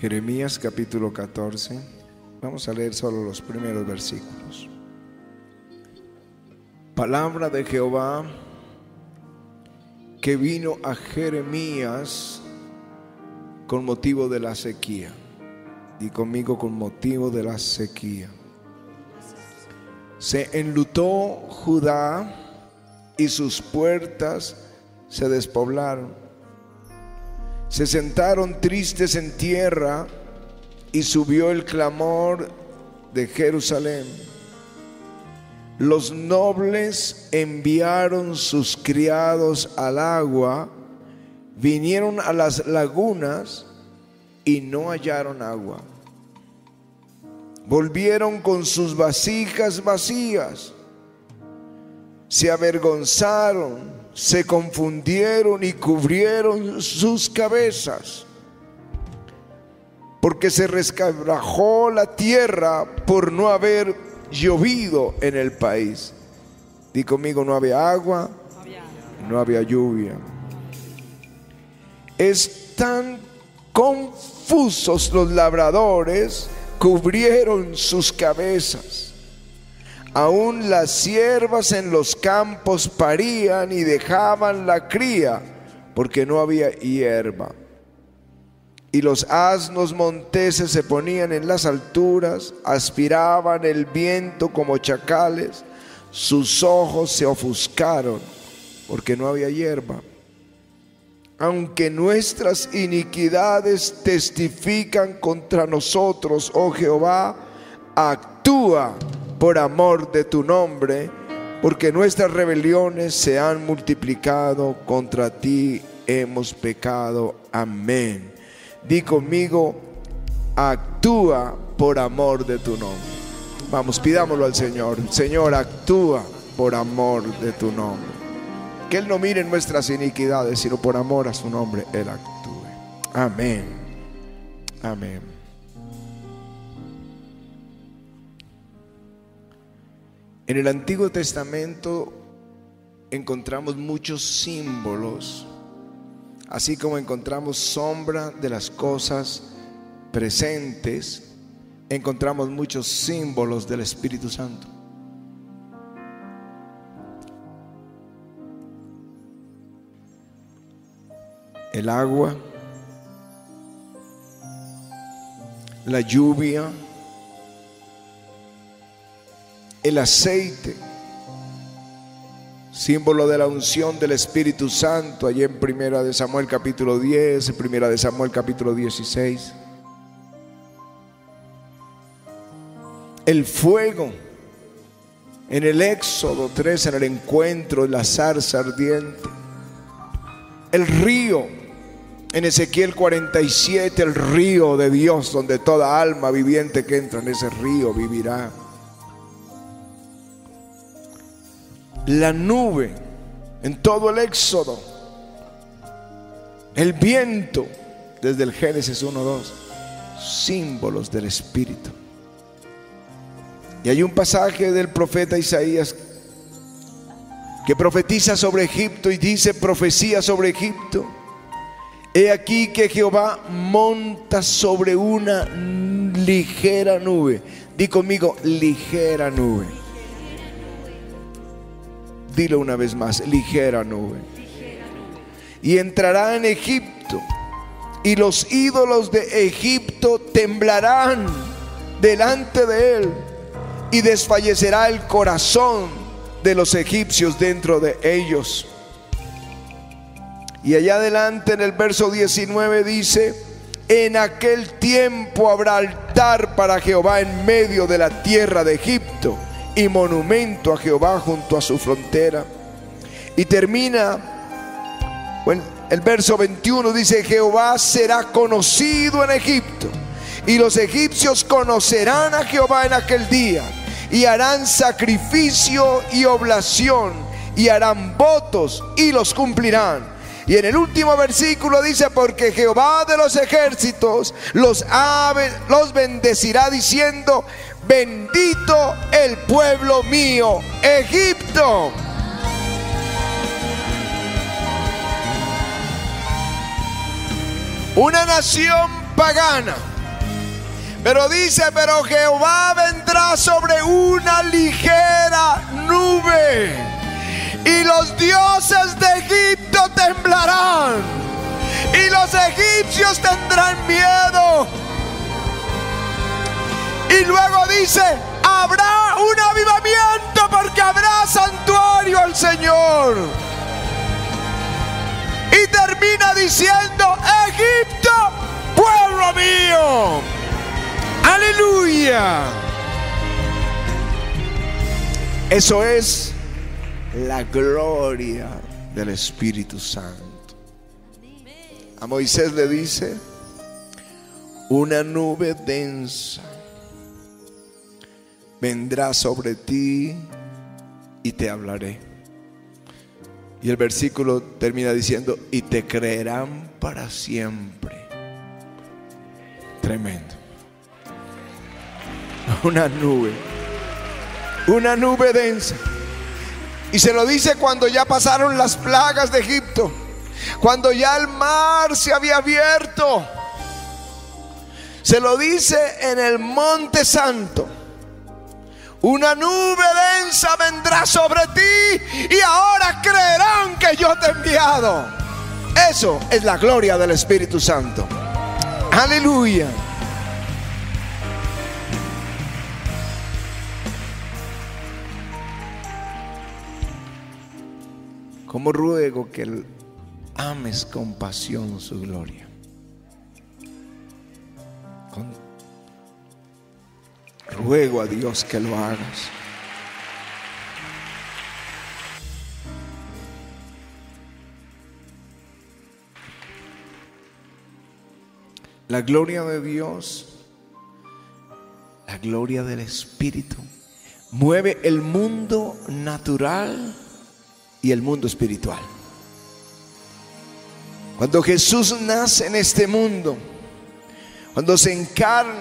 Jeremías capítulo 14. Vamos a leer solo los primeros versículos. Palabra de Jehová que vino a Jeremías con motivo de la sequía. Y conmigo con motivo de la sequía. Se enlutó Judá y sus puertas se despoblaron se sentaron tristes en tierra y subió el clamor de Jerusalén. Los nobles enviaron sus criados al agua, vinieron a las lagunas y no hallaron agua. Volvieron con sus vasijas vacías, se avergonzaron se confundieron y cubrieron sus cabezas, porque se rescabrajó la tierra por no haber llovido en el país. Di conmigo, no había agua, no había lluvia. Están confusos los labradores, cubrieron sus cabezas Aún las siervas en los campos parían y dejaban la cría porque no había hierba. Y los asnos monteses se ponían en las alturas, aspiraban el viento como chacales, sus ojos se ofuscaron porque no había hierba. Aunque nuestras iniquidades testifican contra nosotros, oh Jehová, actúa por amor de tu nombre, porque nuestras rebeliones se han multiplicado, contra ti hemos pecado. Amén. Di conmigo, actúa por amor de tu nombre. Vamos, pidámoslo al Señor. Señor, actúa por amor de tu nombre. Que Él no mire nuestras iniquidades, sino por amor a su nombre, Él actúe. Amén. Amén. En el Antiguo Testamento encontramos muchos símbolos, así como encontramos sombra de las cosas presentes, encontramos muchos símbolos del Espíritu Santo. El agua, la lluvia, el aceite, símbolo de la unción del Espíritu Santo, allí en Primera de Samuel capítulo 10, Primera de Samuel capítulo 16. El fuego en el Éxodo 3, en el encuentro de la zarza ardiente. El río en Ezequiel 47, el río de Dios, donde toda alma viviente que entra en ese río vivirá. La nube en todo el éxodo, el viento desde el Génesis 1-2, símbolos del Espíritu. Y hay un pasaje del profeta Isaías que profetiza sobre Egipto y dice profecía sobre Egipto. He aquí que Jehová monta sobre una ligera nube. Di conmigo, ligera nube Dilo una vez más, ligera nube. Y entrará en Egipto. Y los ídolos de Egipto temblarán delante de él. Y desfallecerá el corazón de los egipcios dentro de ellos. Y allá adelante en el verso 19 dice, en aquel tiempo habrá altar para Jehová en medio de la tierra de Egipto y monumento a Jehová junto a su frontera. Y termina, bueno, el verso 21 dice, Jehová será conocido en Egipto y los egipcios conocerán a Jehová en aquel día y harán sacrificio y oblación y harán votos y los cumplirán. Y en el último versículo dice, porque Jehová de los ejércitos los, bendecirá diciendo, bendito el pueblo mío, Egipto. Una nación pagana Pero dice, pero Jehová vendrá sobre una ligera nube y los dioses de Egipto temblarán y los egipcios tendrán miedo. Y luego dice, habrá un avivamiento porque habrá santuario al Señor. Y termina diciendo, Egipto, pueblo mío. Aleluya. Eso es la gloria del Espíritu Santo. A Moisés le dice, una nube densa vendrá sobre ti y te hablaré. Y el versículo termina diciendo, y te creerán para siempre. Tremendo. Una nube. Una nube densa. Y se lo dice cuando ya pasaron las plagas de Egipto. Cuando ya el mar se había abierto. Se lo dice en el monte santo. Una nube densa vendrá sobre ti y ahora creerán que yo te he enviado. Eso es la gloria del Espíritu Santo. Aleluya. Como ruego que ames con pasión su gloria. ruego a Dios que lo hagas. La gloria de Dios, la gloria del Espíritu, mueve el mundo natural y el mundo espiritual. Cuando Jesús nace en este mundo, cuando se encarna,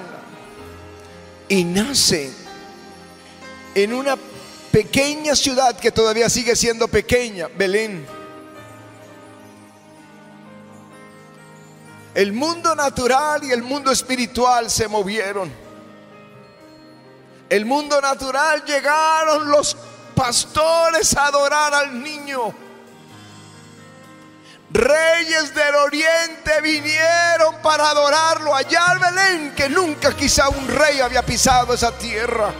y nace en una pequeña ciudad que todavía sigue siendo pequeña, Belén. El mundo natural y el mundo espiritual se movieron. El mundo natural llegaron los pastores a adorar al niño. Reyes del oriente vinieron para adorarlo allá al Belén, que nunca quizá un rey había pisado esa tierra.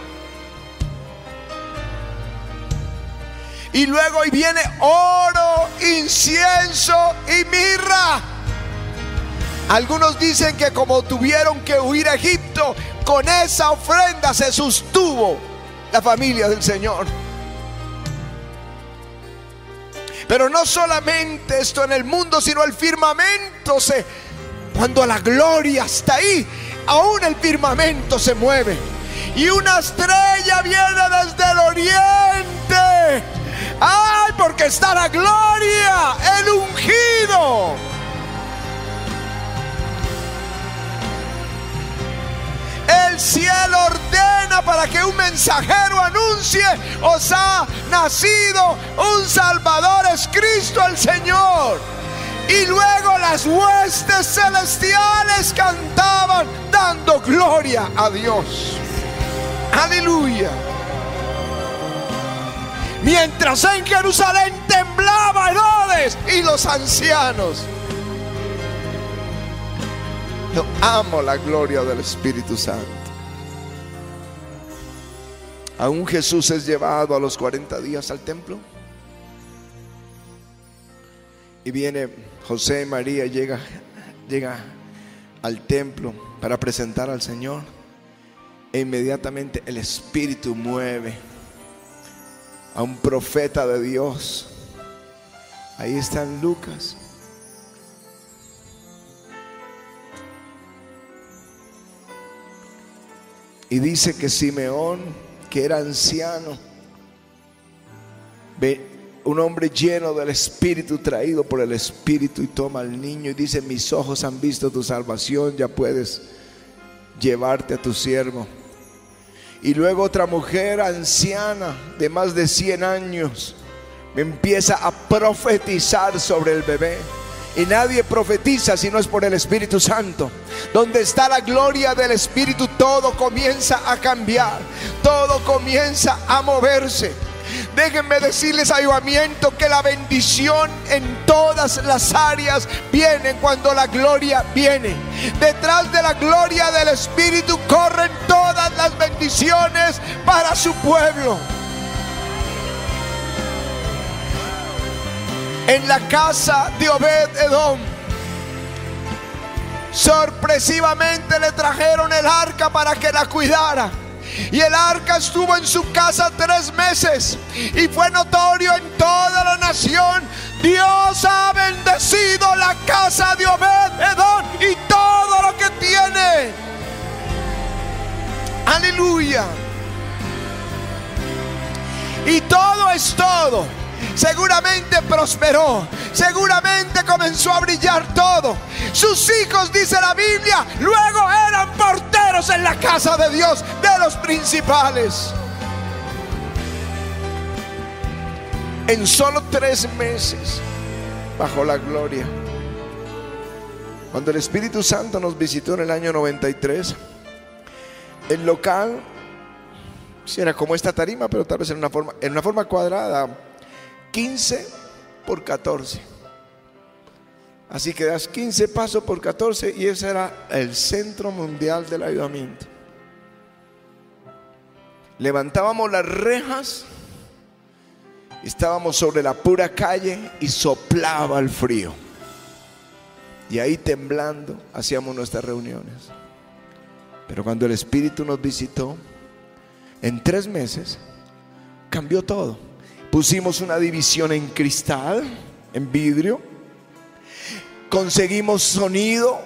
Y luego y viene oro, incienso y mirra. Algunos dicen que como tuvieron que huir a Egipto, con esa ofrenda se sostuvo la familia del Señor. Pero no solamente esto en el mundo, sino el firmamento se... Cuando la gloria está ahí, aún el firmamento se mueve. Y una estrella viene desde el oriente. ¡Ay! Porque está la gloria, el ungido. El cielo ordena para que un mensajero anuncie, os ha nacido un Salvador, es Cristo el Señor. Y luego las huestes celestiales cantaban dando gloria a Dios. Aleluya. Mientras en Jerusalén temblaba Herodes y los ancianos. Amo la gloria del Espíritu Santo. Aún Jesús es llevado a los 40 días al templo. Y viene José y María, llega, llega al templo para presentar al Señor. E inmediatamente el Espíritu mueve a un profeta de Dios. Ahí está Lucas. Y dice que Simeón, que era anciano, un hombre lleno del Espíritu, traído por el Espíritu, y toma al niño y dice, mis ojos han visto tu salvación, ya puedes llevarte a tu siervo. Y luego otra mujer anciana de más de 100 años me empieza a profetizar sobre el bebé. Y nadie profetiza si no es por el Espíritu Santo. Donde está la gloria del Espíritu, todo comienza a cambiar. Todo comienza a moverse. Déjenme decirles, ayudamiento, que la bendición en todas las áreas viene cuando la gloria viene. Detrás de la gloria del Espíritu corren todas las bendiciones para su pueblo. En la casa de Obed Edom, sorpresivamente le trajeron el arca para que la cuidara. Y el arca estuvo en su casa tres meses. Y fue notorio en toda la nación. Dios ha bendecido la casa de Obed Edom y todo lo que tiene. Aleluya. Y todo es todo seguramente prosperó, seguramente comenzó a brillar todo. Sus hijos, dice la Biblia, luego eran porteros en la casa de Dios, de los principales. En solo tres meses, bajo la gloria, cuando el Espíritu Santo nos visitó en el año 93, el local, si era como esta tarima, pero tal vez en una forma, en una forma cuadrada, 15 por 14. Así que das 15 pasos por 14 y ese era el centro mundial del ayudamiento. Levantábamos las rejas, estábamos sobre la pura calle y soplaba el frío. Y ahí temblando hacíamos nuestras reuniones. Pero cuando el Espíritu nos visitó, en tres meses cambió todo. Pusimos una división en cristal, en vidrio. Conseguimos sonido.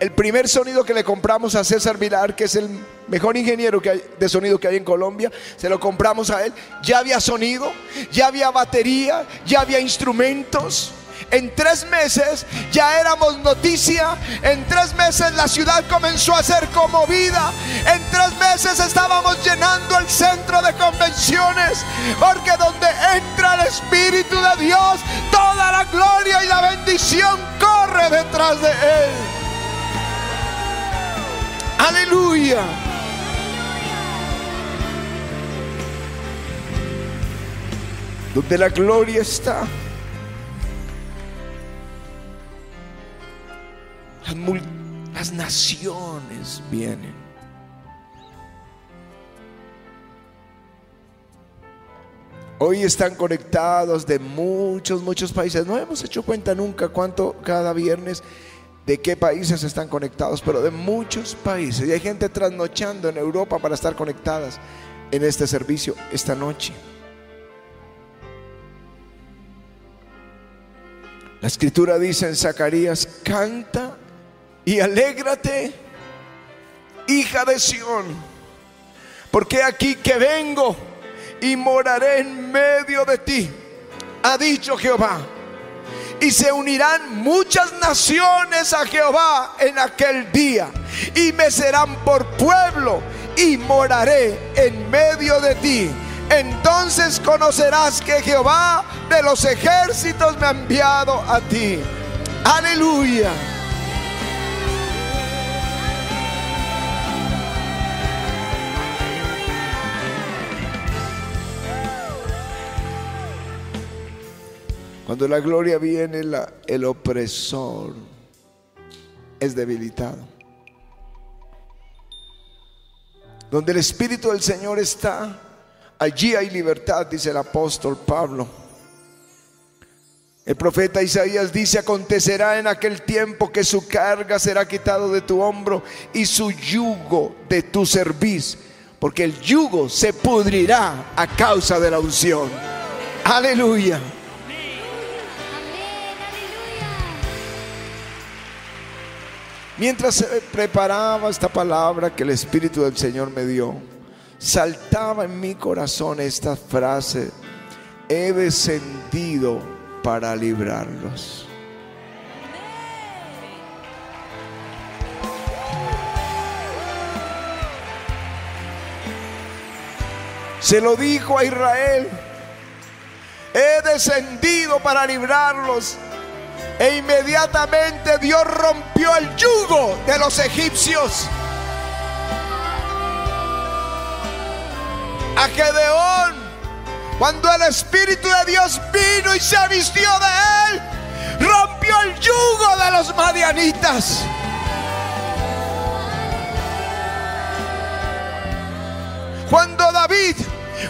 El primer sonido que le compramos a César Vilar, que es el mejor ingeniero que hay, de sonido que hay en Colombia, se lo compramos a él. Ya había sonido, ya había batería, ya había instrumentos. En tres meses ya éramos noticia. En tres meses la ciudad comenzó a ser conmovida. En tres meses estábamos llenando el centro de convenciones. Porque donde entra el Espíritu de Dios, toda la gloria y la bendición corre detrás de Él. Aleluya. Donde la gloria está. Las, naciones vienen. Hoy están conectados de muchos, muchos países. No hemos hecho cuenta nunca cuánto cada viernes de qué países están conectados, pero de muchos países. Y hay gente trasnochando en Europa para estar conectadas en este servicio esta noche. La escritura dice en Zacarías, canta y alégrate, hija de Sión, porque aquí que vengo y moraré en medio de ti, ha dicho Jehová. Y se unirán muchas naciones a Jehová en aquel día, y me serán por pueblo, y moraré en medio de ti. Entonces conocerás que Jehová de los ejércitos me ha enviado a ti. Aleluya. Cuando la gloria viene, el opresor es debilitado. Donde el Espíritu del Señor está, allí hay libertad, dice el apóstol Pablo. El profeta Isaías dice, acontecerá en aquel tiempo que su carga será quitado de tu hombro y su yugo de tu cerviz, porque el yugo se pudrirá a causa de la unción. Aleluya. Mientras se preparaba esta palabra que el Espíritu del Señor me dio, saltaba en mi corazón esta frase, he descendido para librarlos. Se lo dijo a Israel, he descendido para librarlos E inmediatamente Dios rompió el yugo de los egipcios. A Gedeón, cuando el Espíritu de Dios vino y se vistió de él, rompió el yugo de los madianitas. Cuando David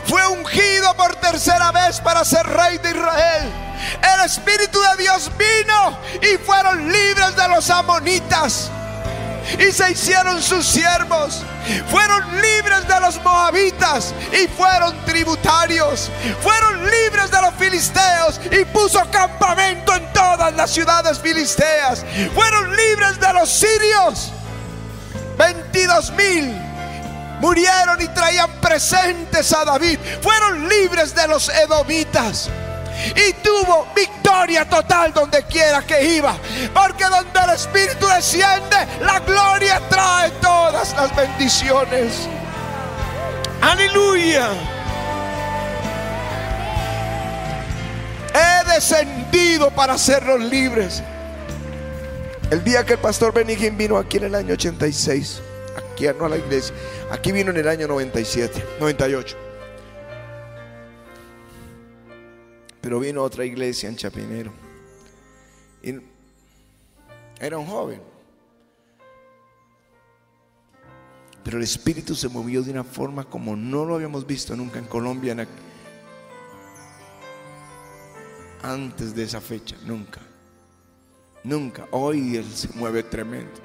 fue ungido por tercera vez para ser rey de Israel, el Espíritu de Dios vino y fueron libres de los amonitas y se hicieron sus siervos. Fueron libres de los moabitas y fueron tributarios. Fueron libres de los filisteos y puso campamento en todas las ciudades filisteas. Fueron libres de los sirios. 22 mil murieron y traían presentes a David. Fueron libres de los edomitas y tuvo victoria total donde quiera que iba. Porque donde el Espíritu desciende, la gloria trae todas las bendiciones. Aleluya. He descendido para hacerlos libres. El día que el pastor Benigín vino aquí en el año 86, aquí no a la iglesia, aquí vino en el año 97, 98. Pero vino otra iglesia en Chapinero. Y era un joven. Pero el Espíritu se movió de una forma como no lo habíamos visto nunca en Colombia antes de esa fecha, nunca. Nunca. Hoy Él se mueve tremendo.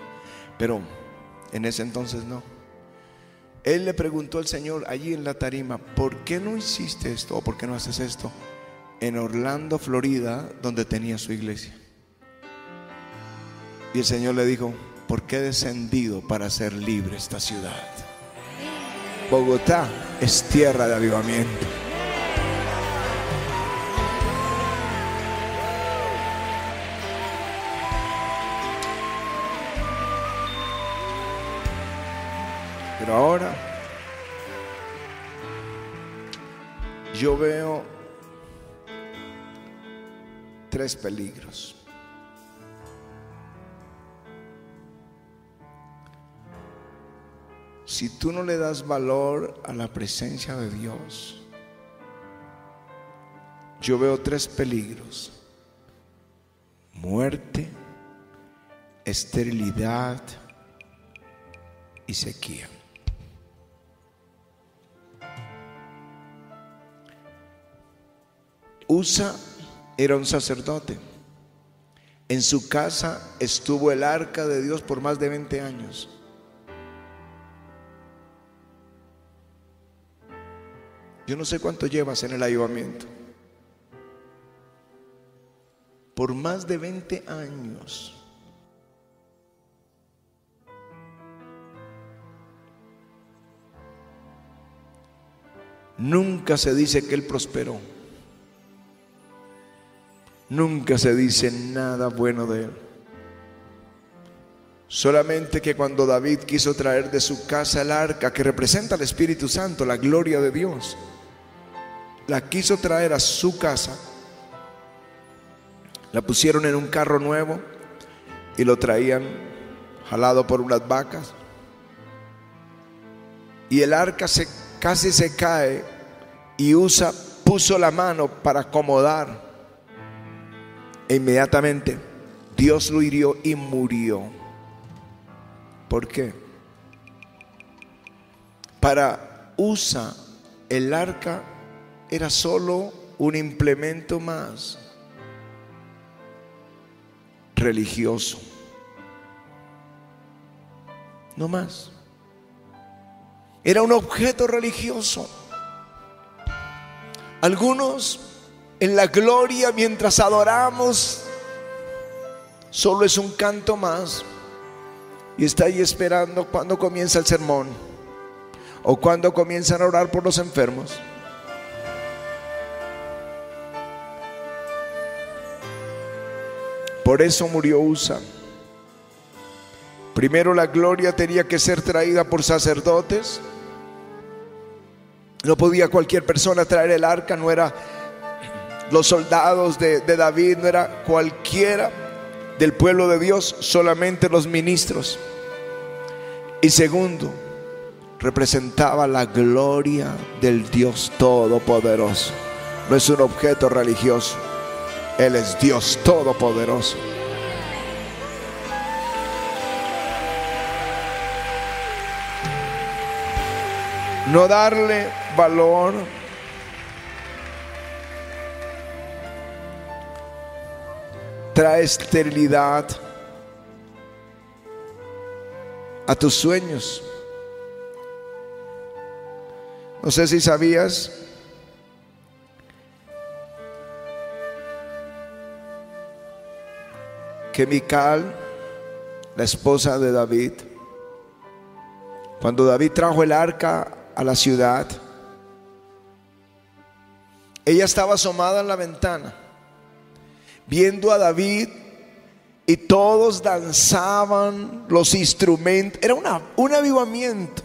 Pero en ese entonces no. Él le preguntó al Señor allí en la tarima, ¿por qué no hiciste esto o por qué no haces esto? En Orlando, Florida, donde tenía su iglesia. Y el Señor le dijo, ¿por qué he descendido para hacer libre esta ciudad? Bogotá es tierra de avivamiento. Pero ahora yo veo tres peligros. Si tú no le das valor a la presencia de Dios, yo veo tres peligros. Muerte, esterilidad y sequía. Usa era un sacerdote. En su casa estuvo el arca de Dios por más de 20 años. Yo no sé cuánto llevas en el ayudamiento. Por más de 20 años. Nunca se dice que él prosperó. Nunca se dice nada bueno de él. Solamente que cuando David quiso traer de su casa el arca que representa al Espíritu Santo, la gloria de Dios, la quiso traer a su casa, la pusieron en un carro nuevo y lo traían jalado por unas vacas. Y el arca se, casi se cae y usa, puso la mano para acomodar inmediatamente Dios lo hirió y murió. ¿Por qué? Para Usa el arca era solo un implemento más religioso. No más. Era un objeto religioso. Algunos en la gloria mientras adoramos, solo es un canto más. Y está ahí esperando cuando comienza el sermón o cuando comienzan a orar por los enfermos. Por eso murió Usa. Primero la gloria tenía que ser traída por sacerdotes. No podía cualquier persona traer el arca, no era los soldados de, David, no era cualquiera. del pueblo de Dios solamente los ministros. Y segundo, representaba la gloria del Dios Todopoderoso. No es un objeto religioso, Él es Dios Todopoderoso. No darle valor trae esterilidad a tus sueños. No sé si sabías que Mical, la esposa de David, cuando David trajo el arca a la ciudad, ella estaba asomada en la ventana viendo a David y todos danzaban los instrumentos. Era una, un avivamiento.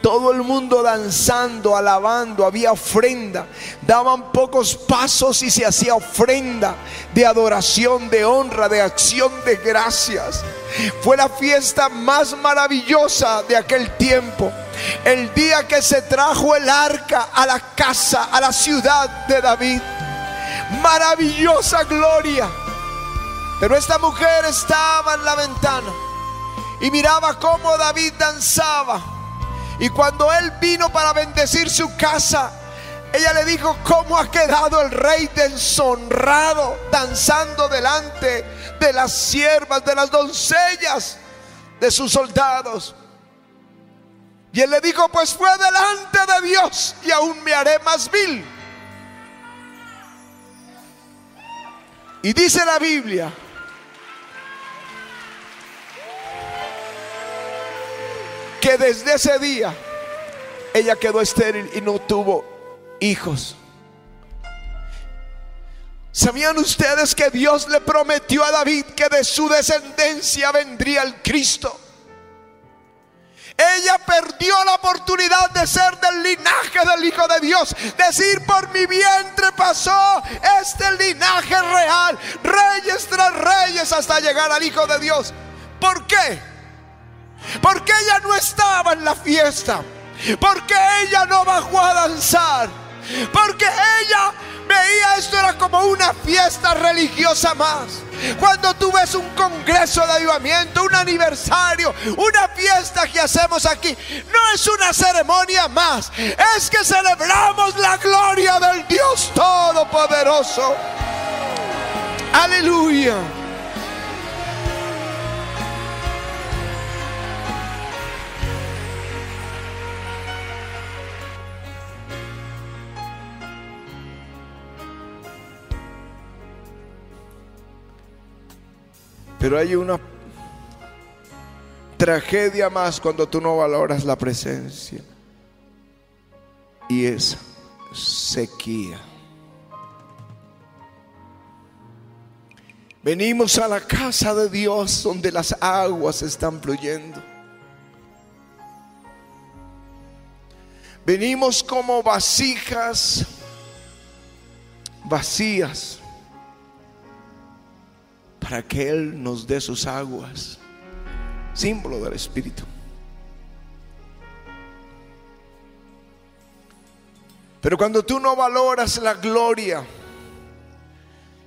Todo el mundo danzando, alabando, había ofrenda. Daban pocos pasos y se hacía ofrenda de adoración, de honra, de acción de gracias. Fue la fiesta más maravillosa de aquel tiempo. El día que se trajo el arca a la casa, a la ciudad de David maravillosa gloria. Pero esta mujer estaba en la ventana y miraba cómo David danzaba. Y cuando él vino para bendecir su casa, ella le dijo, ¿cómo ha quedado el rey deshonrado danzando delante de las siervas, de las doncellas, de sus soldados? Y él le dijo, pues fue delante de Dios y aún me haré más vil. Y dice la Biblia que desde ese día ella quedó estéril y no tuvo hijos. ¿Sabían ustedes que Dios le prometió a David que de su descendencia vendría el Cristo? Ella perdió la oportunidad de ser del linaje del Hijo de Dios. Decir, por mi vientre pasó este linaje real. Reyes tras reyes hasta llegar al Hijo de Dios. ¿Por qué? Porque ella no estaba en la fiesta. Porque ella no bajó a danzar. Porque ella veía esto era como una fiesta religiosa más. Cuando tú ves un congreso de avivamiento, un aniversario, una fiesta que hacemos aquí, no es una ceremonia más, es que celebramos la gloria del Dios Todopoderoso. Aleluya. Pero hay una tragedia más cuando tú no valoras la presencia. Y es sequía. Venimos a la casa de Dios donde las aguas están fluyendo. Venimos como vasijas vacías para que Él nos dé sus aguas, símbolo del Espíritu. Pero cuando tú no valoras la gloria,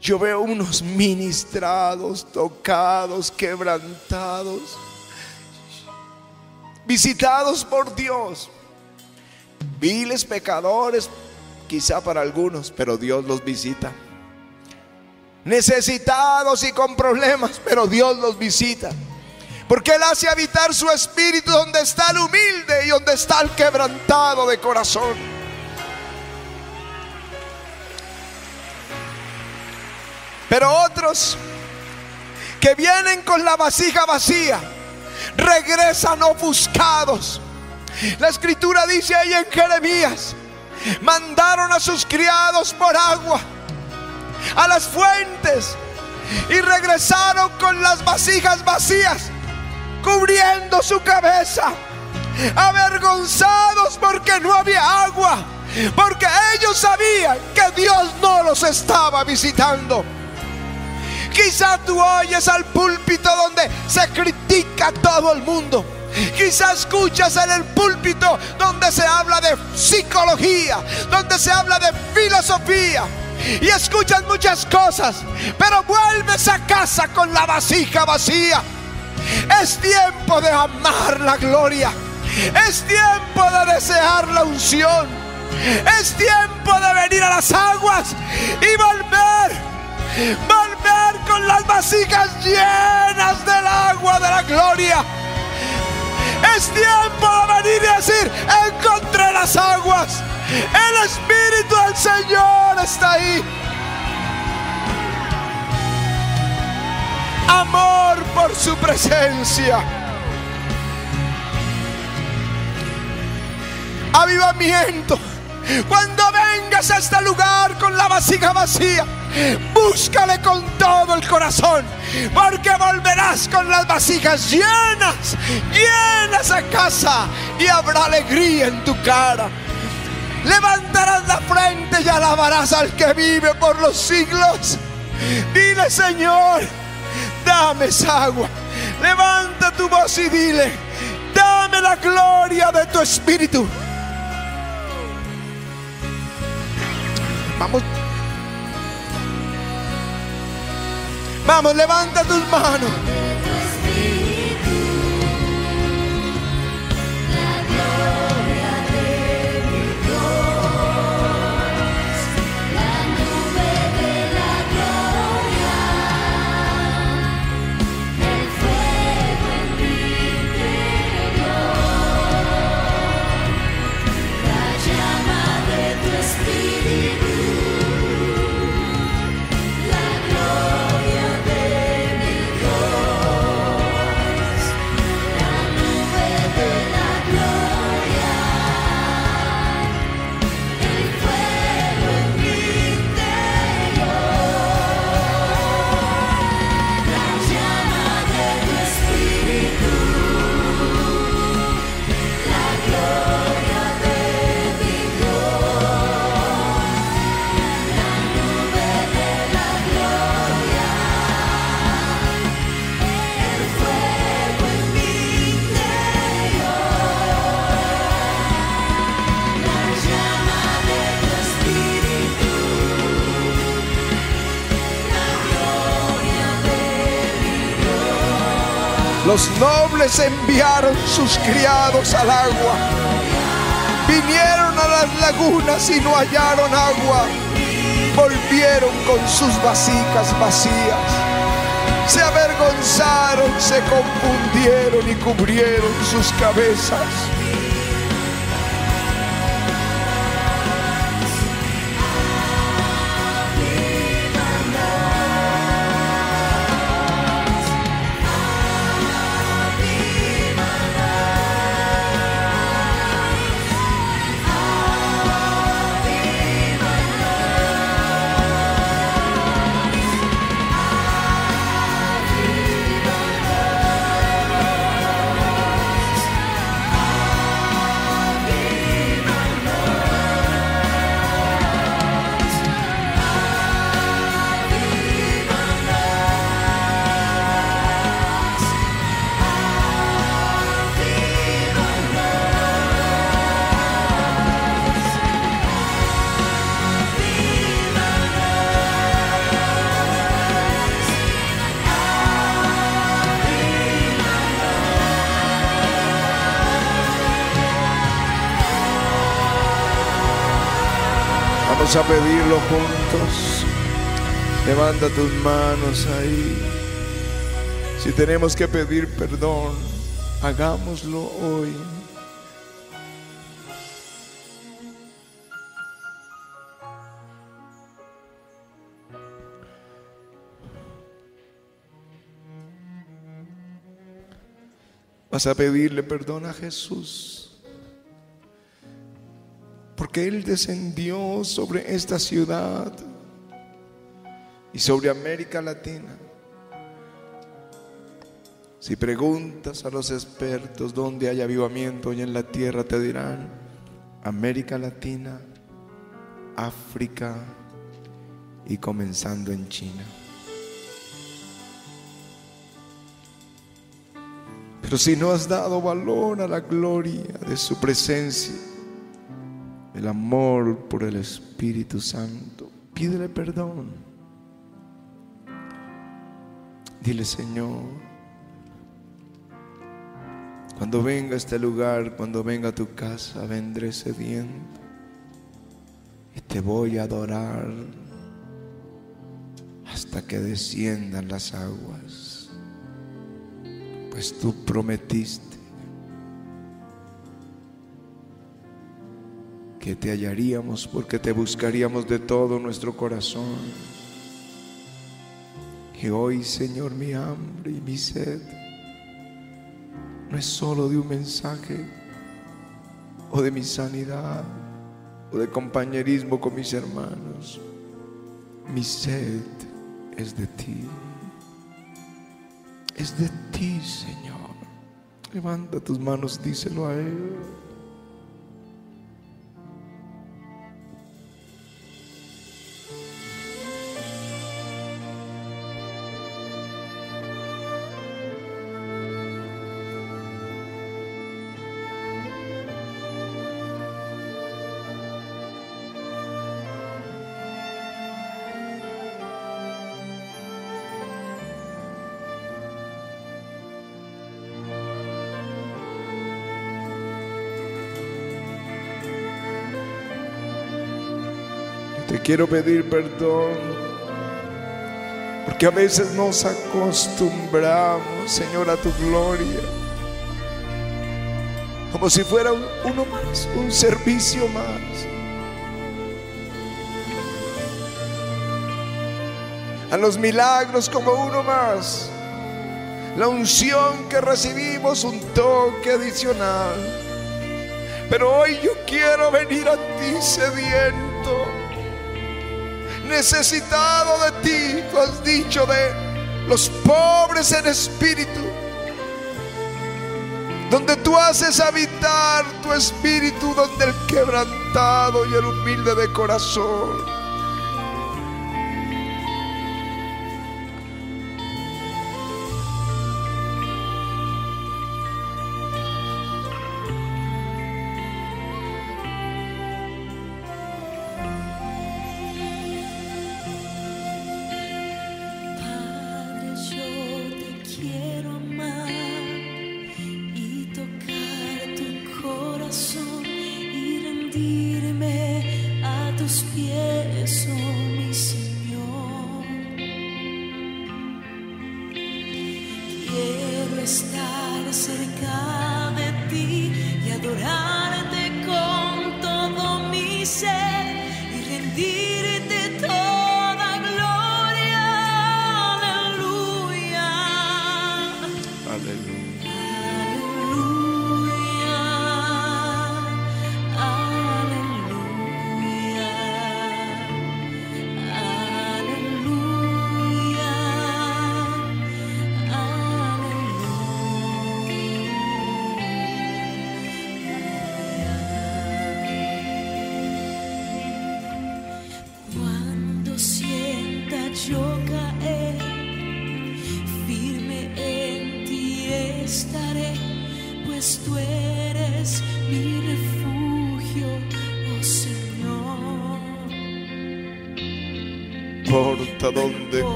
yo veo unos ministrados, tocados, quebrantados, visitados por Dios, viles pecadores, quizá para algunos, pero Dios los visita necesitados y con problemas, pero Dios los visita. Porque Él hace habitar su espíritu donde está el humilde y donde está el quebrantado de corazón. Pero otros que vienen con la vasija vacía, regresan ofuscados. La escritura dice ahí en Jeremías, mandaron a sus criados por agua a las fuentes y regresaron con las vasijas vacías, cubriendo su cabeza, avergonzados porque no había agua, porque ellos sabían que Dios no los estaba visitando. Quizá tú oyes al púlpito donde se critica a todo el mundo. Quizá escuchas en el púlpito donde se habla de psicología, donde se habla de filosofía. Y escuchas muchas cosas, pero vuelves a casa con la vasija vacía. Es tiempo de amar la gloria. Es tiempo de desear la unción. Es tiempo de venir a las aguas y volver volver con las vasijas llenas del agua de la gloria. Es tiempo de venir y decir, encontré las aguas. El Espíritu del Señor está ahí. Amor por su presencia. Avivamiento. Cuando vengas a este lugar con la vasija vacía, búscale con todo el corazón, porque volverás con las vasijas llenas, llenas a casa y habrá alegría en tu cara. Levantarás la frente y alabarás al que vive por los siglos. Dile, Señor, dame esa agua. Levanta tu voz y dile, dame la gloria de tu espíritu. Vamos. Vamos, levanta tus manos. Los nobles enviaron sus criados al agua. Vinieron a las lagunas y no hallaron agua. Volvieron con sus vasijas vacías. Se avergonzaron, se confundieron y cubrieron sus cabezas. Vamos a pedirlo juntos. Levanta tus manos ahí. Si tenemos que pedir perdón, hagámoslo hoy. Vas a pedirle perdón a Jesús porque Él descendió sobre esta ciudad y sobre América Latina. Si preguntas a los expertos dónde hay avivamiento hoy en la tierra, te dirán América Latina, África y comenzando en China. Pero si no has dado valor a la gloria de su presencia, el amor por el Espíritu Santo, pídele perdón. Dile, Señor, cuando venga a este lugar, cuando venga a tu casa, vendré sediento y te voy a adorar hasta que desciendan las aguas. Pues tú prometiste que te hallaríamos porque te buscaríamos de todo nuestro corazón. Que hoy, Señor, mi hambre y mi sed no es solo de un mensaje o de mi sanidad o de compañerismo con mis hermanos. Mi sed es de ti. Es de ti, Señor. Levanta tus manos, díselo a Él. Quiero pedir perdón. Porque a veces nos acostumbramos, Señor, a tu gloria. Como si fuera uno más, un servicio más. A los milagros como uno más. La unción que recibimos, un toque adicional. Pero hoy yo quiero venir a ti sediento necesitado de ti. Tú has dicho de los pobres en espíritu. Donde tú haces habitar tu espíritu, donde el quebrantado y el humilde de corazón.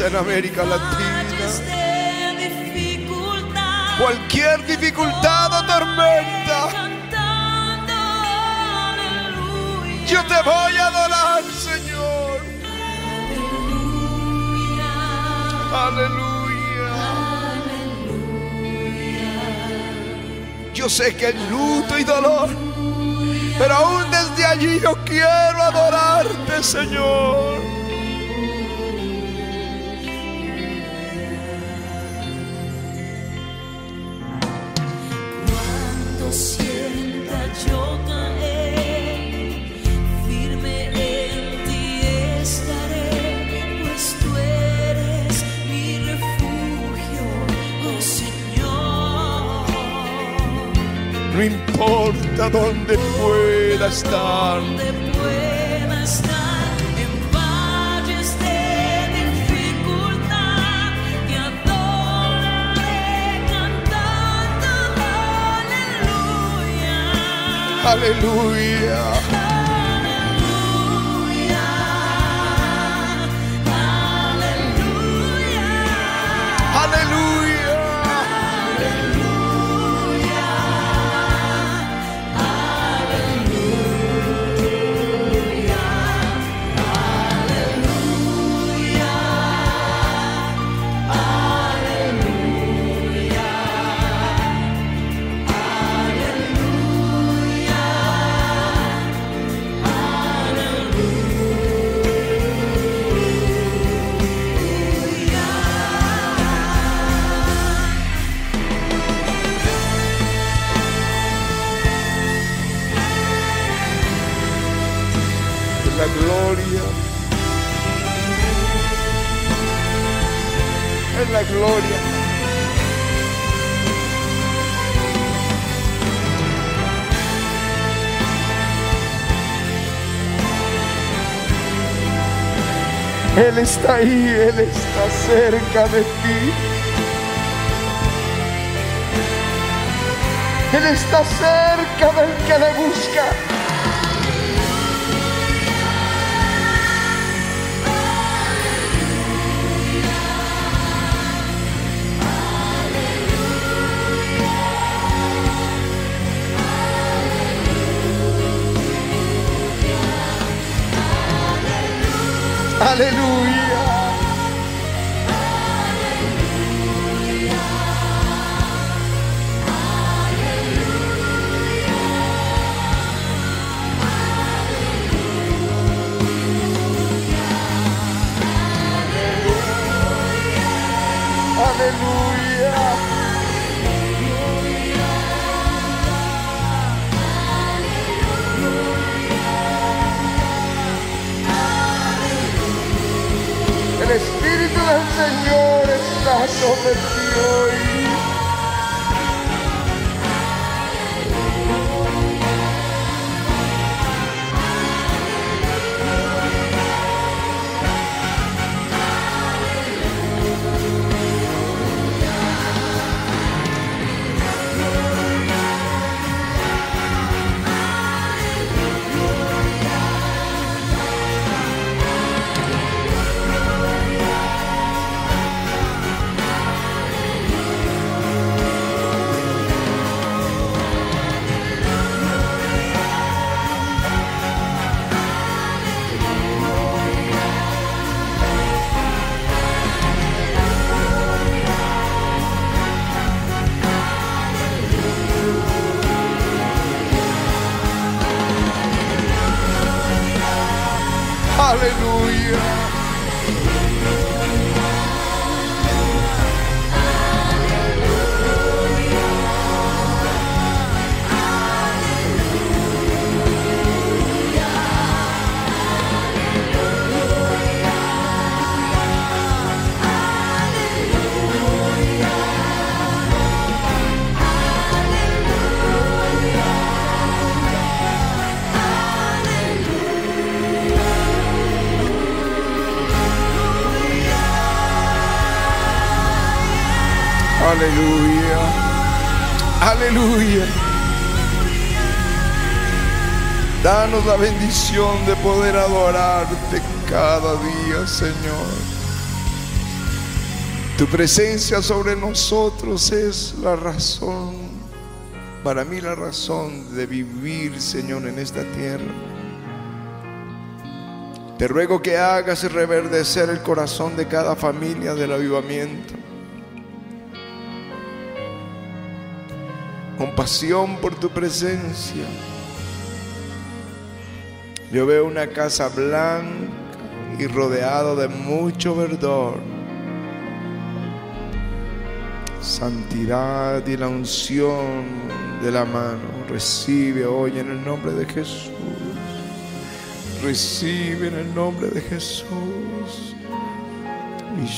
En América Latina, cualquier dificultad o tormenta, yo te voy a adorar, Señor. Aleluya. Yo sé que hay luto y dolor pero aún desde allí yo quiero adorarte, Señor. donde pueda estar. Donde pueda estar en valles de dificultad, te adoraré cantando aleluya. Aleluya. Aleluya. Gloria. En la gloria. Él está ahí, Él está cerca de ti. Él está cerca del que le busca. Aleluya. Está sobre ti hoy. Aleluya. Aleluya. Danos la bendición de poder adorarte cada día, Señor. Tu presencia sobre nosotros es la razón, para mí la razón de vivir, Señor, en esta tierra. Te ruego que hagas reverdecer el corazón de cada familia del avivamiento. Compasión por tu presencia. Yo veo una casa blanca y rodeado de mucho verdor. Santidad y la unción de la mano. Recibe hoy en el nombre de Jesús. Recibe en el nombre de Jesús. Y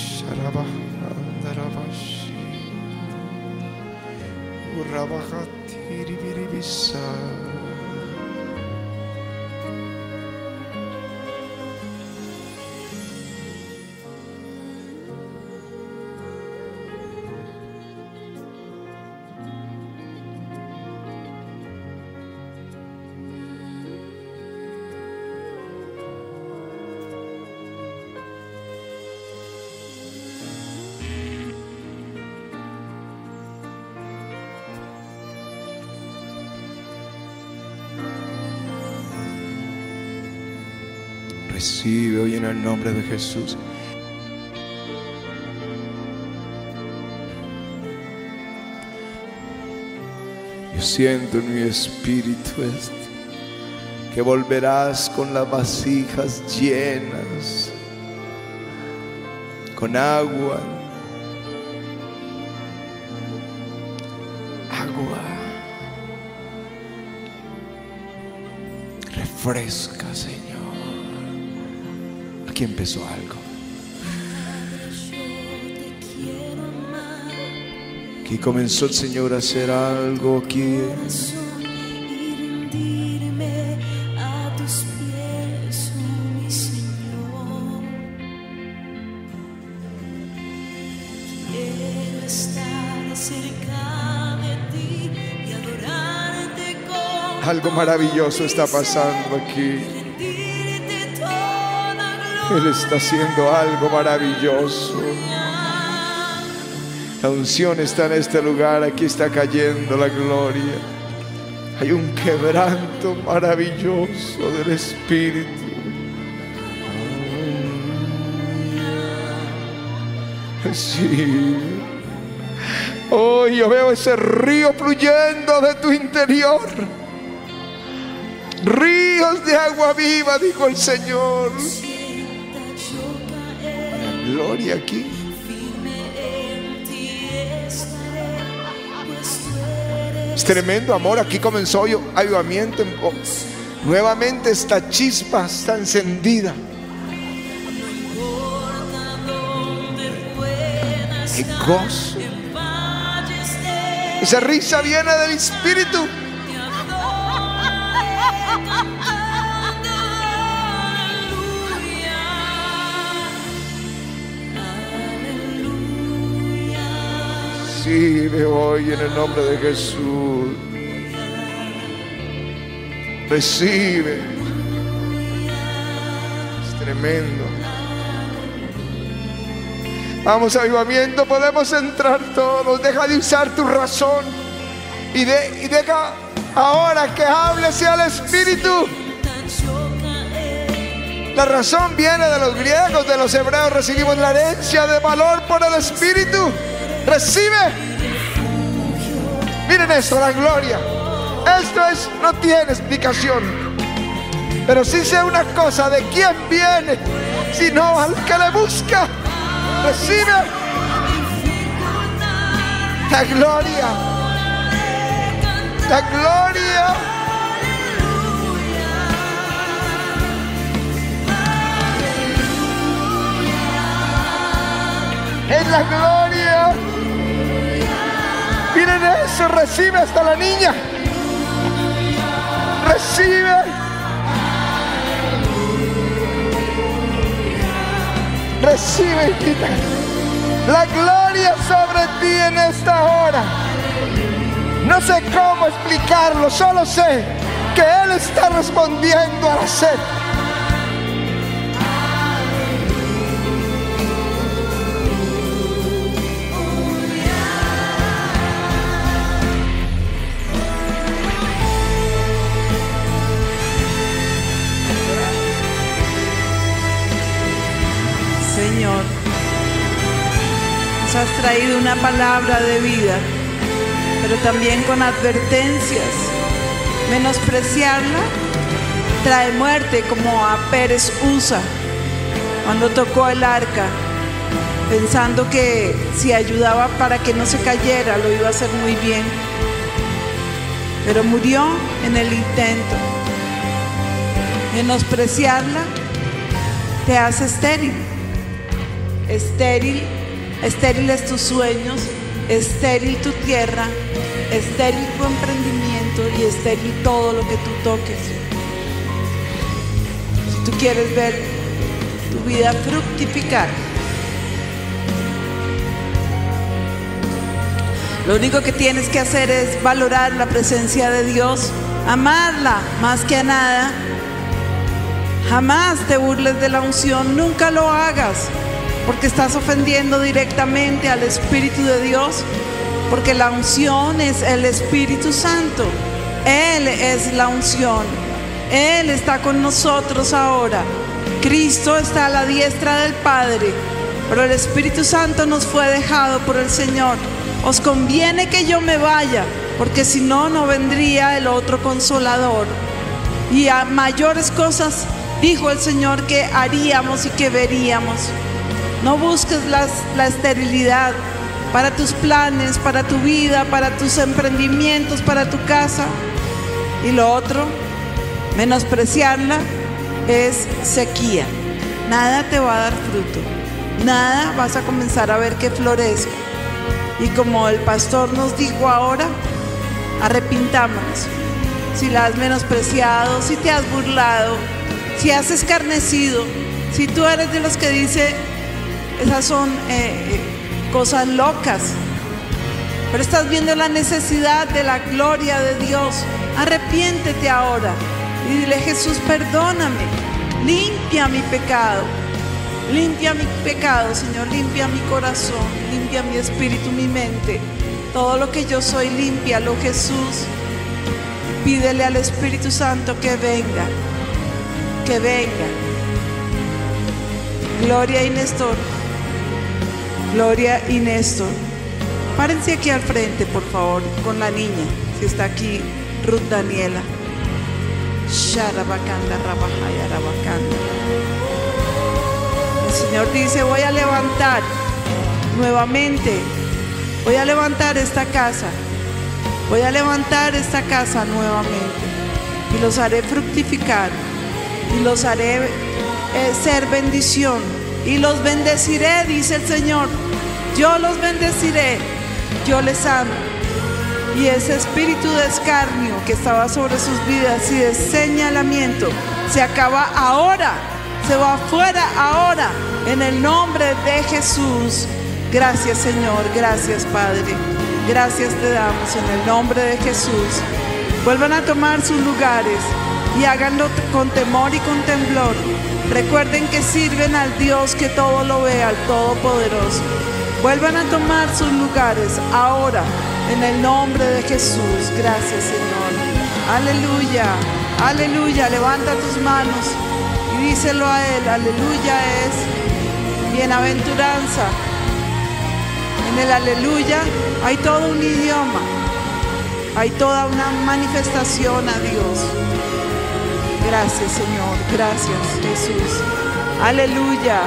ربخت تیری بیری بیسر Recibe hoy en el nombre de Jesús. Yo siento en mi espíritu esto, que volverás con las vasijas llenas, con agua, agua. Refresca, Aquí empezó algo. Aquí comenzó el Señor a hacer algo aquí. Algo maravilloso está pasando aquí. Él está haciendo algo maravilloso. La unción está en este lugar, aquí está cayendo la gloria. Hay un quebranto maravilloso del Espíritu. Sí. Oh, yo veo ese río fluyendo de tu interior. Ríos de agua viva, dijo el Señor. Gloria aquí. Es tremendo amor. Aquí comenzó hoy avivamiento. Oh, Nuevamente esta chispa está encendida. Qué gozo. Esa risa viene del Espíritu. Recibe hoy en el nombre de Jesús. Recibe. Es tremendo. Vamos, avivamiento, podemos entrar todos. Deja de usar tu razón. Y, de- y deja ahora que hable sea el Espíritu. La razón viene de los griegos, de los hebreos. Recibimos la herencia de valor por el Espíritu. Recibe. Miren esto, la gloria. Esto es, no tiene explicación. Pero sí sé una cosa, de quién viene, sino al que le busca. Recibe la gloria. La gloria. Es la gloria. Recibe hasta la niña. Recibe. Recibe, hijita. La gloria sobre ti en esta hora. No sé cómo explicarlo, solo sé que Él está respondiendo a la sed. Traído una palabra de vida, pero también con advertencias. Menospreciarla trae muerte como a Pérez Usa cuando tocó el arca, pensando que si ayudaba para que no se cayera lo iba a hacer muy bien, pero murió en el intento. Menospreciarla te hace estéril. Estéril, estériles tus sueños, estéril tu tierra, estéril tu emprendimiento y estéril todo lo que tú toques. Si tú quieres ver tu vida fructificar, lo único que tienes que hacer es valorar la presencia de Dios, amarla más que a nada. Jamás te burles de la unción, nunca lo hagas, porque estás ofendiendo directamente al Espíritu de Dios, porque la unción es el Espíritu Santo. Él es la unción. Él está con nosotros ahora. Cristo está a la diestra del Padre, pero el Espíritu Santo nos fue dejado por el Señor. Os conviene que yo me vaya, porque si no, no vendría el otro consolador. Y a mayores cosas dijo el Señor que haríamos y que veríamos. No busques la esterilidad para tus planes, para tu vida, para tus emprendimientos, para tu casa. Y lo otro, menospreciarla es sequía. Nada te va a dar fruto. Nada vas a comenzar a ver que florezca. Y como el pastor nos dijo ahora, arrepintámonos. Si la has menospreciado, si te has burlado, si has escarnecido, si tú eres de los que dice, esas son eh, eh, cosas locas, pero estás viendo la necesidad de la gloria de Dios, arrepiéntete ahora y dile, Jesús, perdóname, limpia mi pecado, limpia mi pecado, Señor, limpia mi corazón, limpia mi espíritu, mi mente, todo lo que yo soy, límpialo, Jesús. Pídele al Espíritu Santo que venga, que venga. Gloria y Néstor. Gloria y Néstor. Párense aquí al frente, por favor, con la niña, si está aquí Ruth Daniela. Sharabakanda. El Señor dice, voy a levantar nuevamente, voy a levantar esta casa, voy a levantar esta casa nuevamente y los haré fructificar y los haré eh, ser bendición y los bendeciré, dice el Señor. Yo los bendeciré, yo les amo. Y ese espíritu de escarnio que estaba sobre sus vidas y de señalamiento se acaba ahora, se va afuera ahora, en el nombre de Jesús. Gracias Señor, gracias Padre, gracias te damos en el nombre de Jesús. Vuelvan a tomar sus lugares y háganlo con temor y con temblor. Recuerden que sirven al Dios que todo lo ve, al Todopoderoso. Vuelvan a tomar sus lugares ahora en el nombre de Jesús. Gracias Señor. Aleluya, aleluya. Levanta tus manos y díselo a Él. Aleluya es bienaventuranza. En el aleluya hay todo un idioma. Hay toda una manifestación a Dios. Gracias Señor, gracias Jesús. Aleluya.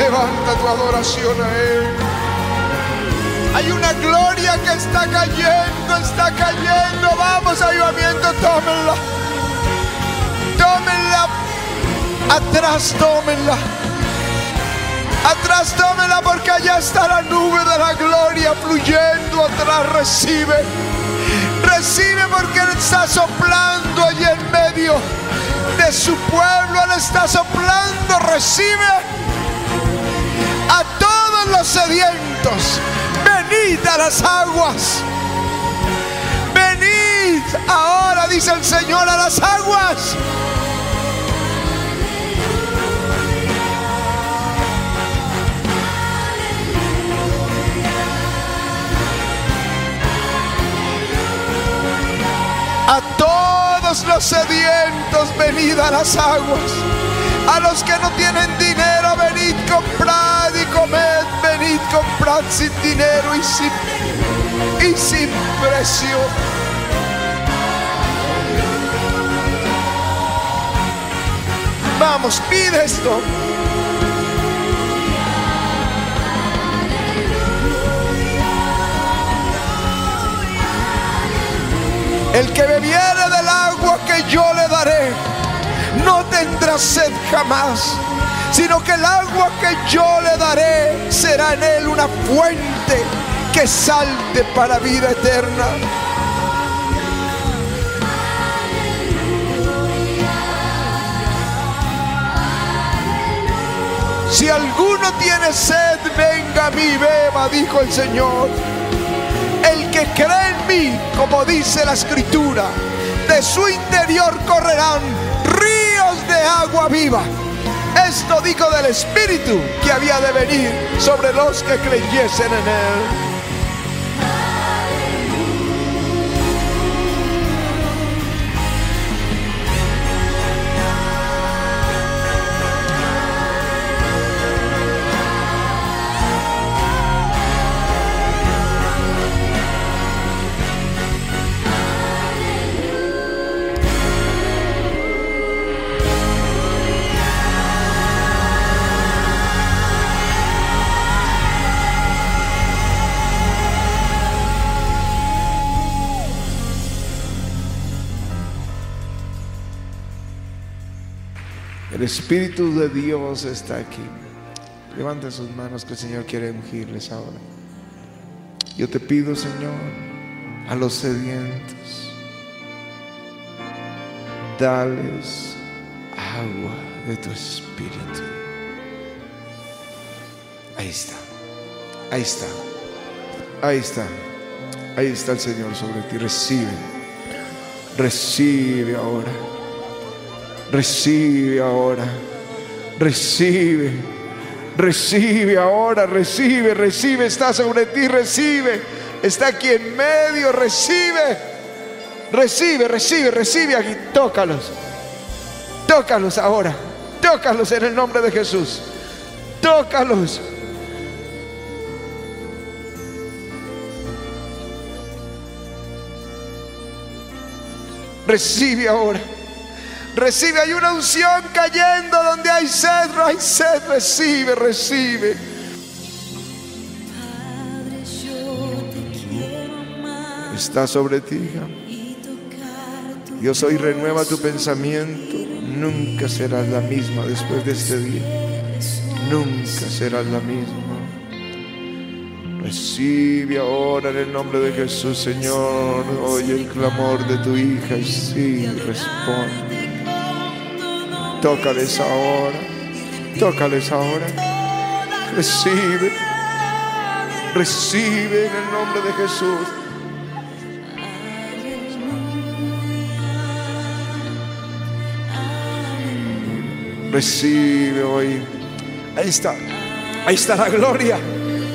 Levanta tu adoración a Él. Hay una gloria que está cayendo, está cayendo. Vamos, avivamiento, tómenla. Tómenla. Atrás, tómenla. Atrás, tómenla porque allá está la nube de la gloria fluyendo. Atrás, recibe. Recibe porque Él está soplando allí en medio de su pueblo. Él está soplando. Recibe a todos los sedientos. Venid a las aguas. Venid ahora, dice el Señor, a las aguas. A todos los sedientos, venid a las aguas. A los que no tienen dinero, venid, comprad y comed. Venid, comprad sin dinero y sin, y sin precio. Vamos, pide esto. El que bebiere del agua que yo le daré, no tendrá sed jamás, sino que el agua que yo le daré será en él una fuente que salte para vida eterna. Si alguno tiene sed, venga a mí, beba, dijo el Señor. Que cree en mí, como dice la escritura, de su interior correrán ríos de agua viva. Esto dijo del Espíritu que había de venir sobre los que creyesen en él. Espíritu de Dios está aquí. Levanten sus manos que el Señor quiere ungirles ahora. Yo te pido, Señor, a los sedientos, dales agua de tu Espíritu. Ahí está, ahí está, ahí está, ahí está el Señor sobre ti. Recibe, recibe ahora, recibe ahora, recibe. Recibe ahora, recibe, recibe, está sobre ti, recibe. Está aquí en medio, recibe. Recibe, recibe, recibe aquí. Tócalos. Tócalos ahora. Tócalos en el nombre de Jesús. Tócalos. Recibe ahora. Recibe, hay una unción cayendo donde hay sed, no hay sed, recibe, recibe. Padre, yo te quiero amar Está sobre ti, hija. Dios hoy renueva tu pensamiento. Nunca serás la misma después de este día. Nunca serás la misma. Recibe ahora en el nombre de Jesús, Señor. Oye el clamor de tu hija y sí, responde. Tócales ahora. Tócales ahora. Recibe. Recibe en el nombre de Jesús. Recibe hoy. Ahí está. Ahí está la gloria.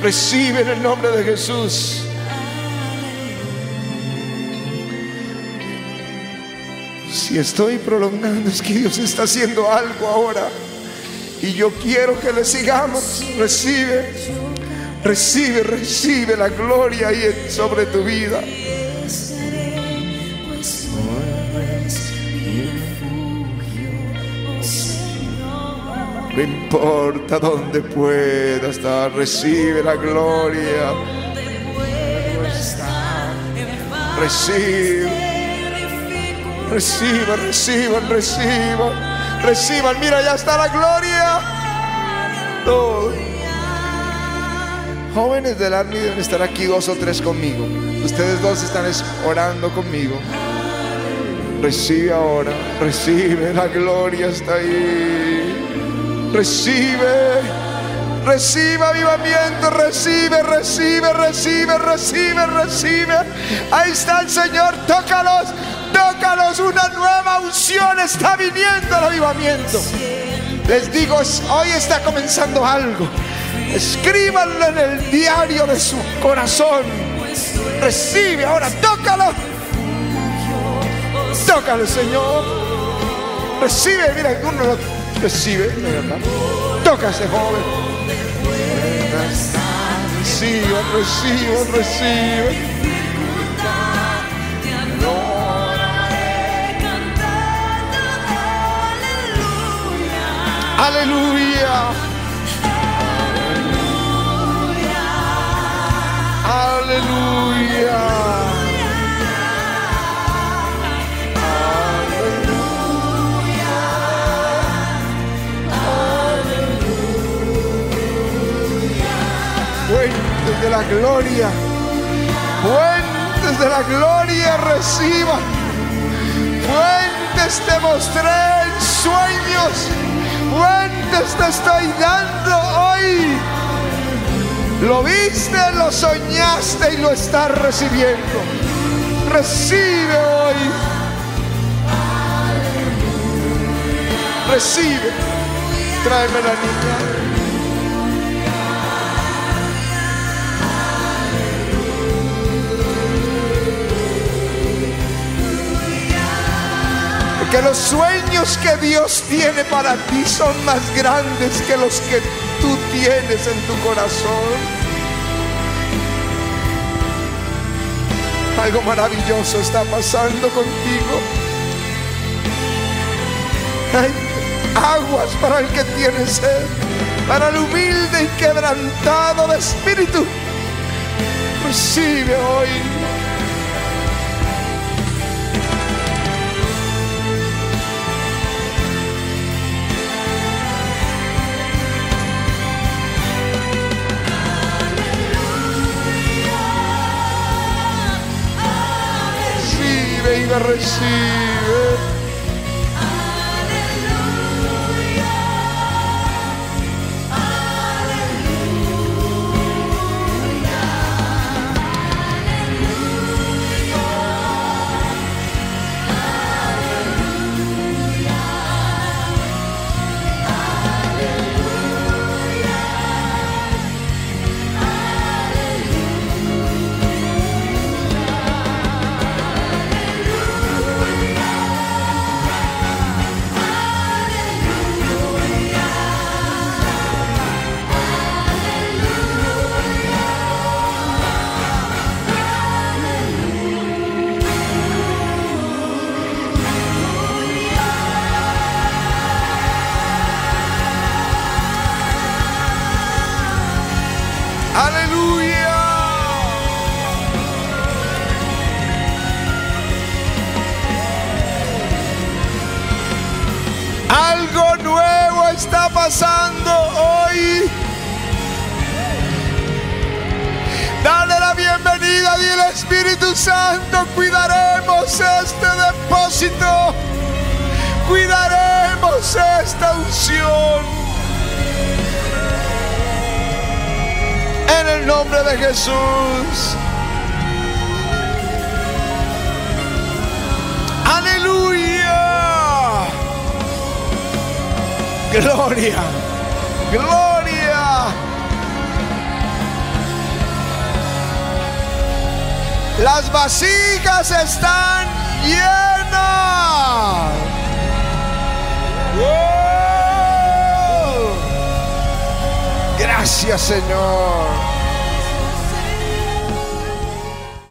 Recibe en el nombre de Jesús. Si estoy prolongando es que Dios está haciendo algo ahora. Y yo quiero que le sigamos. Recibe. Recibe, recibe la gloria ahí sobre tu vida. No importa dónde pueda estar, recibe la gloria. Recibe. Reciban, reciban, reciban. Reciban, mira, ya está la gloria. Todo. Jóvenes del Army deben estar aquí dos o tres conmigo. Ustedes dos están es- orando conmigo. Recibe ahora, recibe, la gloria está ahí. Recibe, recibe avivamiento, recibe, recibe, recibe, recibe, recibe. Ahí está el Señor, tócalos, tócalos, una nueva unción está viniendo el avivamiento. Les digo, hoy está comenzando algo. Escríbanlo en el diario de su corazón. Recibe ahora, tócalo. Tócalo, Señor. Recibe, mira, uno lo recibe. Toca ese joven. Reciban, reciban, reciban. Aleluya. Aleluya. Fuentes de la gloria. Fuentes de la gloria reciban. Fuentes te mostré en sueños. Fuentes te estoy dando hoy. Lo viste, lo soñaste y lo estás recibiendo. Recibe hoy. Recibe. Tráeme la niña. Porque los sueños que Dios tiene para ti son más grandes que los que tú tienes en tu corazón. Algo maravilloso está pasando contigo. Hay aguas para el que tiene sed, para el humilde y quebrantado de espíritu. Recibe hoy. diga recibe. Eh. Gloria. Las vasijas están llenas. Gracias Señor.